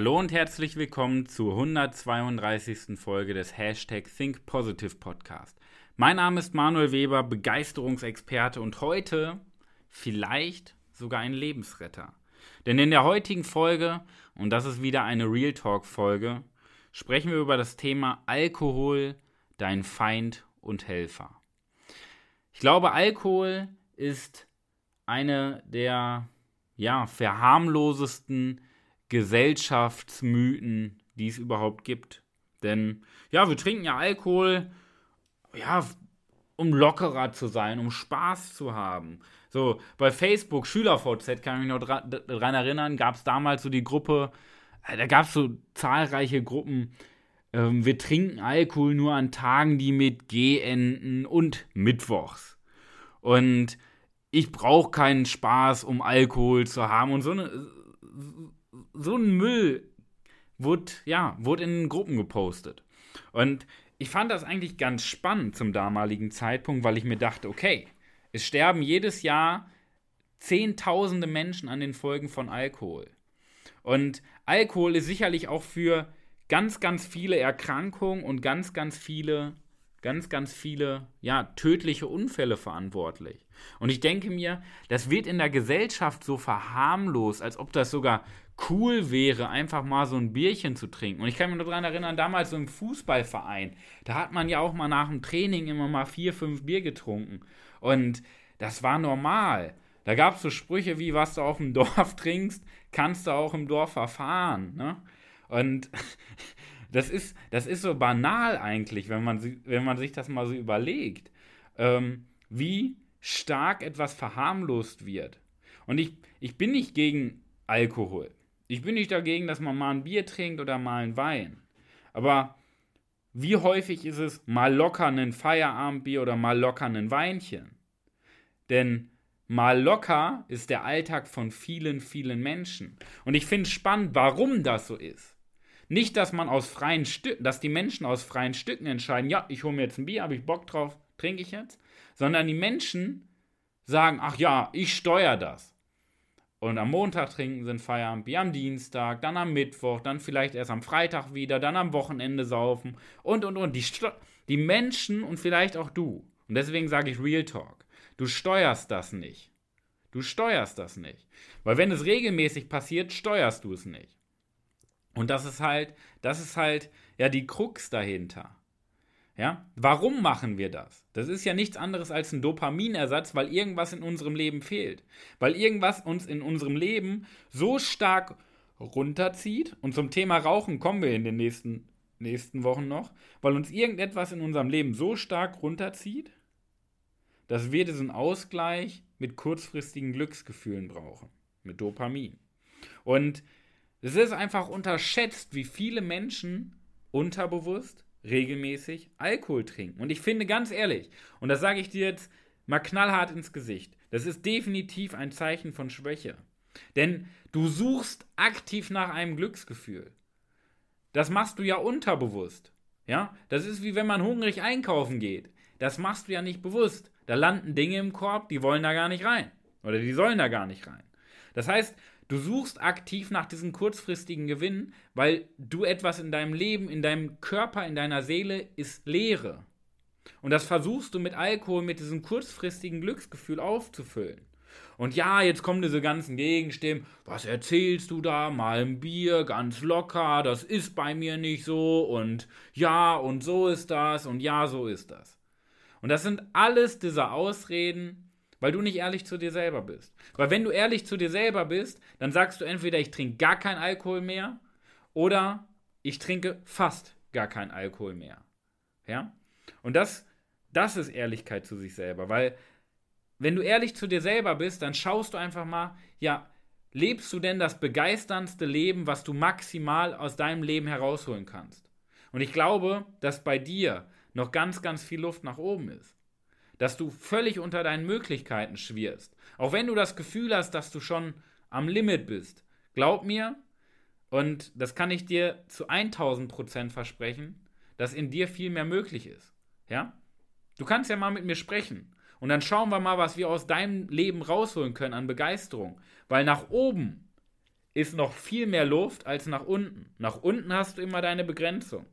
Hallo und herzlich willkommen zur 132. Folge des Hashtag Think Positive Podcast. Mein Name ist Manuel Weber, Begeisterungsexperte und heute vielleicht sogar ein Lebensretter. Denn in der heutigen Folge, und das ist wieder eine Real Talk Folge, sprechen wir über das Thema Alkohol, dein Feind und Helfer. Ich glaube, Alkohol ist eine der ja, verharmlosesten Gesellschaftsmythen, die es überhaupt gibt. Denn ja, wir trinken ja Alkohol, ja, um lockerer zu sein, um Spaß zu haben. So, bei Facebook, SchülerVZ, kann ich mich noch daran erinnern, gab es damals so die Gruppe, äh, da gab es so zahlreiche Gruppen, ähm, wir trinken Alkohol nur an Tagen, die mit G enden und Mittwochs. Und ich brauche keinen Spaß, um Alkohol zu haben. Und so, eine, so ein Müll wurde, ja, wurde in Gruppen gepostet. Und ich fand das eigentlich ganz spannend zum damaligen Zeitpunkt, weil ich mir dachte, okay, es sterben jedes Jahr Zehntausende Menschen an den Folgen von Alkohol. Und Alkohol ist sicherlich auch für ganz, ganz viele Erkrankungen und ganz, ganz viele ganz, ganz viele, ja, tödliche Unfälle verantwortlich. Und ich denke mir, das wird in der Gesellschaft so verharmlost, als ob das sogar cool wäre, einfach mal so ein Bierchen zu trinken. Und ich kann mich noch daran erinnern, damals so im Fußballverein, da hat man ja auch mal nach dem Training immer mal vier, fünf Bier getrunken. Und das war normal. Da gab es so Sprüche wie, was du auf dem Dorf trinkst, kannst du auch im Dorf erfahren. Ne? Und das ist, das ist so banal eigentlich, wenn man, wenn man sich das mal so überlegt, ähm, wie stark etwas verharmlost wird. Und ich, ich bin nicht gegen Alkohol. Ich bin nicht dagegen, dass man mal ein Bier trinkt oder mal ein Wein. Aber wie häufig ist es mal locker ein Feierabendbier oder mal locker ein Weinchen? Denn mal locker ist der Alltag von vielen, vielen Menschen. Und ich finde es spannend, warum das so ist. Nicht, dass man aus freien Stücken, dass die Menschen aus freien Stücken entscheiden, ja, ich hole mir jetzt ein Bier, habe ich Bock drauf, trinke ich jetzt, sondern die Menschen sagen, ach ja, ich steuere das. Und am Montag trinken ein Feierabendbier, am Dienstag, dann am Mittwoch, dann vielleicht erst am Freitag wieder, dann am Wochenende saufen und und und. Die, die Menschen und vielleicht auch du. Und deswegen sage ich Real Talk. Du steuerst das nicht. Du steuerst das nicht. Weil wenn es regelmäßig passiert, steuerst du es nicht. Und das ist halt, das ist halt ja die Krux dahinter. Ja? Warum machen wir das? Das ist ja nichts anderes als ein Dopaminersatz, weil irgendwas in unserem Leben fehlt. Weil irgendwas uns in unserem Leben so stark runterzieht. Und zum Thema Rauchen kommen wir in den nächsten, nächsten Wochen noch. Weil uns irgendetwas in unserem Leben so stark runterzieht, dass wir diesen Ausgleich mit kurzfristigen Glücksgefühlen brauchen. Mit Dopamin. Und es ist einfach unterschätzt, wie viele Menschen unterbewusst regelmäßig Alkohol trinken. Und ich finde ganz ehrlich, und das sage ich dir jetzt mal knallhart ins Gesicht, das ist definitiv ein Zeichen von Schwäche. Denn du suchst aktiv nach einem Glücksgefühl. Das machst du ja unterbewusst. Ja? Das ist wie wenn man hungrig einkaufen geht. Das machst du ja nicht bewusst. Da landen Dinge im Korb, die wollen da gar nicht rein. Oder die sollen da gar nicht rein. Das heißt, Du suchst aktiv nach diesem kurzfristigen Gewinn, weil du etwas in deinem Leben, in deinem Körper, in deiner Seele ist Leere. Und das versuchst du mit Alkohol, mit diesem kurzfristigen Glücksgefühl aufzufüllen. Und ja, jetzt kommen diese ganzen Gegenstimmen. Was erzählst du da? Mal ein Bier, ganz locker, das ist bei mir nicht so. Und ja, und so ist das. Und ja, so ist das. Und das sind alles diese Ausreden, weil du nicht ehrlich zu dir selber bist. Weil wenn du ehrlich zu dir selber bist, dann sagst du entweder, ich trinke gar keinen Alkohol mehr oder ich trinke fast gar keinen Alkohol mehr. Ja? Und das, das ist Ehrlichkeit zu sich selber, weil wenn du ehrlich zu dir selber bist, dann schaust du einfach mal, ja, lebst du denn das begeisterndste Leben, was du maximal aus deinem Leben herausholen kannst? Und ich glaube, dass bei dir noch ganz, ganz viel Luft nach oben ist dass du völlig unter deinen Möglichkeiten schwirrst. Auch wenn du das Gefühl hast, dass du schon am Limit bist. Glaub mir, und das kann ich dir zu 1000 Prozent versprechen, dass in dir viel mehr möglich ist. Ja? Du kannst ja mal mit mir sprechen. Und dann schauen wir mal, was wir aus deinem Leben rausholen können an Begeisterung. Weil nach oben ist noch viel mehr Luft als nach unten. Nach unten hast du immer deine Begrenzung.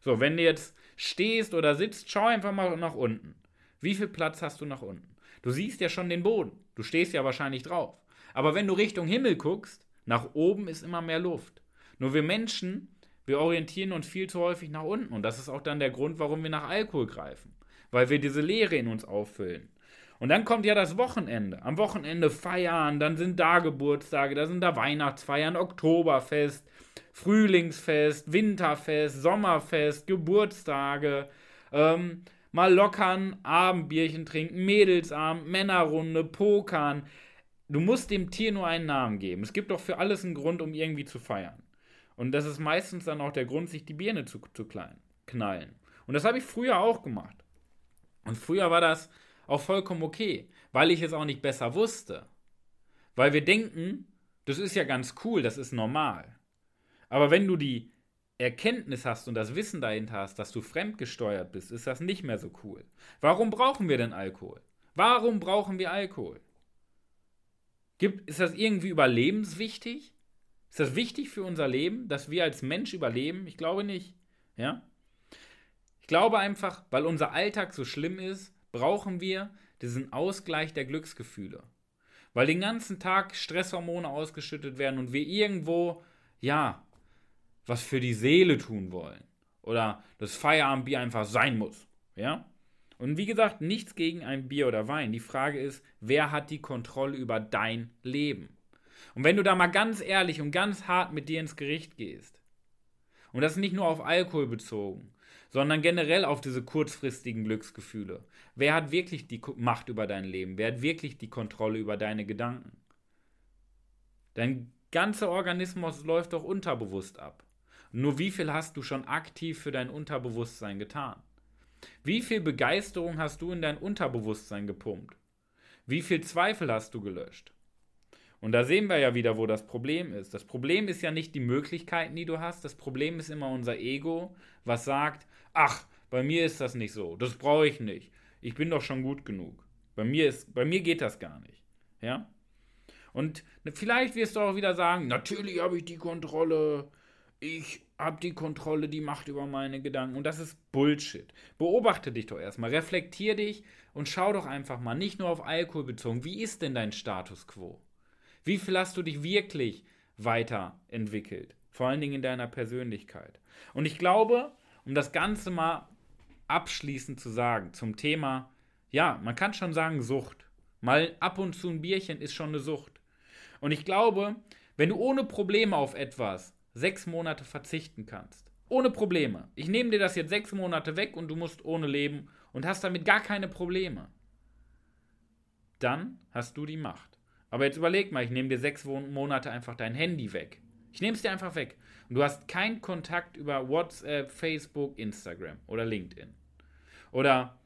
So, wenn du jetzt stehst oder sitzt, schau einfach mal nach unten. Wie viel Platz hast du nach unten? Du siehst ja schon den Boden. Du stehst ja wahrscheinlich drauf. Aber wenn du Richtung Himmel guckst, nach oben ist immer mehr Luft. Nur wir Menschen, wir orientieren uns viel zu häufig nach unten. Und das ist auch dann der Grund, warum wir nach Alkohol greifen. Weil wir diese Leere in uns auffüllen. Und dann kommt ja das Wochenende. Am Wochenende feiern, dann sind da Geburtstage, da sind da Weihnachtsfeiern, Oktoberfest, Frühlingsfest, Winterfest, Sommerfest, Geburtstage, ähm, mal lockern, Abendbierchen trinken, Mädelsabend, Männerrunde, Pokern. Du musst dem Tier nur einen Namen geben. Es gibt doch für alles einen Grund, um irgendwie zu feiern. Und das ist meistens dann auch der Grund, sich die Birne zu, zu klein, knallen. Und das habe ich früher auch gemacht. Und früher war das auch vollkommen okay, weil ich es auch nicht besser wusste. Weil wir denken, das ist ja ganz cool, das ist normal. Aber wenn du die Erkenntnis hast und das Wissen dahinter hast, dass du fremdgesteuert bist, ist das nicht mehr so cool. Warum brauchen wir denn Alkohol? Warum brauchen wir Alkohol? Gibt, ist das irgendwie überlebenswichtig? Ist das wichtig für unser Leben, dass wir als Mensch überleben? Ich glaube nicht. Ja? Ich glaube einfach, weil unser Alltag so schlimm ist, brauchen wir diesen Ausgleich der Glücksgefühle. Weil den ganzen Tag Stresshormone ausgeschüttet werden und wir irgendwo, ja, was für die Seele tun wollen. Oder das Feierabendbier einfach sein muss. Ja? Und wie gesagt, nichts gegen ein Bier oder Wein. Die Frage ist, wer hat die Kontrolle über dein Leben? Und wenn du da mal ganz ehrlich und ganz hart mit dir ins Gericht gehst, und das nicht nur auf Alkohol bezogen, sondern generell auf diese kurzfristigen Glücksgefühle. Wer hat wirklich die Macht über dein Leben? Wer hat wirklich die Kontrolle über deine Gedanken? Dein ganzer Organismus läuft doch unterbewusst ab. Nur wie viel hast du schon aktiv für dein Unterbewusstsein getan? Wie viel Begeisterung hast du in dein Unterbewusstsein gepumpt? Wie viel Zweifel hast du gelöscht? Und da sehen wir ja wieder, wo das Problem ist. Das Problem ist ja nicht die Möglichkeiten, die du hast. Das Problem ist immer unser Ego, was sagt, ach, bei mir ist das nicht so. Das brauche ich nicht. Ich bin doch schon gut genug. Bei mir, ist, bei mir geht das gar nicht. Ja? Und vielleicht wirst du auch wieder sagen, natürlich habe ich die Kontrolle ich habe die Kontrolle, die Macht über meine Gedanken. Und das ist Bullshit. Beobachte dich doch erstmal, reflektier dich und schau doch einfach mal, nicht nur auf Alkohol bezogen, wie ist denn dein Status quo? Wie viel hast du dich wirklich weiterentwickelt? Vor allen Dingen in deiner Persönlichkeit. Und ich glaube, um das Ganze mal abschließend zu sagen, zum Thema, ja, man kann schon sagen Sucht. Mal ab und zu ein Bierchen ist schon eine Sucht. Und ich glaube, wenn du ohne Probleme auf etwas sechs Monate verzichten kannst. Ohne Probleme. Ich nehme dir das jetzt sechs Monate weg und du musst ohne leben und hast damit gar keine Probleme. Dann hast du die Macht. Aber jetzt überleg mal, ich nehme dir sechs Monate einfach dein Handy weg. Ich nehme es dir einfach weg. Und du hast keinen Kontakt über WhatsApp, Facebook, Instagram oder LinkedIn. Oder,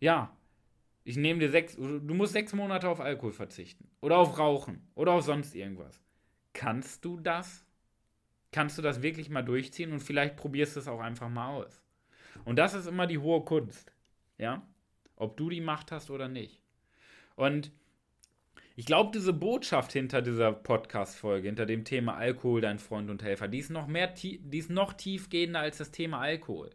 ja, ich nehme dir sechs, du musst sechs Monate auf Alkohol verzichten. Oder auf Rauchen. Oder auf sonst irgendwas. Kannst du das? Kannst du das wirklich mal durchziehen und vielleicht probierst du es auch einfach mal aus. Und das ist immer die hohe Kunst. Ja? Ob du die Macht hast oder nicht. Und ich glaube, diese Botschaft hinter dieser Podcast-Folge, hinter dem Thema Alkohol, dein Freund und Helfer, die ist noch mehr, die ist noch tiefgehender als das Thema Alkohol.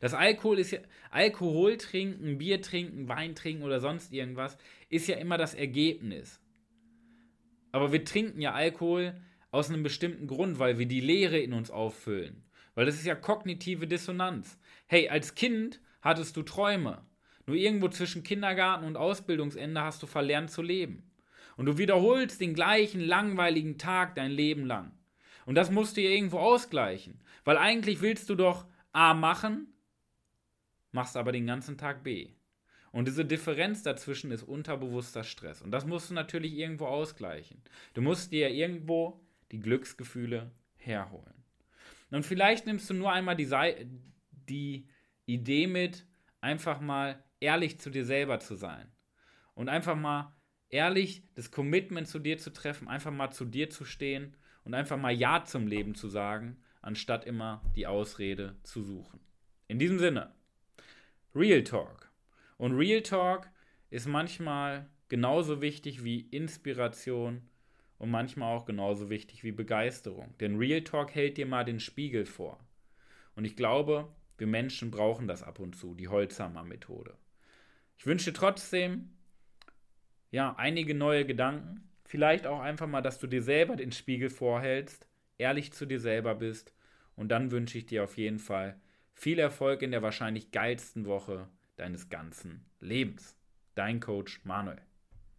Das Alkohol ist ja, Alkohol trinken, Bier trinken, Wein trinken oder sonst irgendwas, ist ja immer das Ergebnis. Aber wir trinken ja Alkohol, aus einem bestimmten Grund, weil wir die Leere in uns auffüllen. Weil das ist ja kognitive Dissonanz. Hey, als Kind hattest du Träume. Nur irgendwo zwischen Kindergarten und Ausbildungsende hast du verlernt zu leben. Und du wiederholst den gleichen langweiligen Tag dein Leben lang. Und das musst du ja irgendwo ausgleichen. Weil eigentlich willst du doch A machen, machst aber den ganzen Tag B. Und diese Differenz dazwischen ist unterbewusster Stress. Und das musst du natürlich irgendwo ausgleichen. Du musst dir ja irgendwo die Glücksgefühle herholen. Und vielleicht nimmst du nur einmal die, die Idee mit, einfach mal ehrlich zu dir selber zu sein. Und einfach mal ehrlich das Commitment zu dir zu treffen, einfach mal zu dir zu stehen und einfach mal Ja zum Leben zu sagen, anstatt immer die Ausrede zu suchen. In diesem Sinne, Real Talk. Und Real Talk ist manchmal genauso wichtig wie Inspiration und manchmal auch genauso wichtig wie Begeisterung. Denn Real Talk hält dir mal den Spiegel vor. Und ich glaube, wir Menschen brauchen das ab und zu, die Holzhammer-Methode. Ich wünsche trotzdem, ja, einige neue Gedanken. Vielleicht auch einfach mal, dass du dir selber den Spiegel vorhältst, ehrlich zu dir selber bist. Und dann wünsche ich dir auf jeden Fall viel Erfolg in der wahrscheinlich geilsten Woche deines ganzen Lebens. Dein Coach Manuel.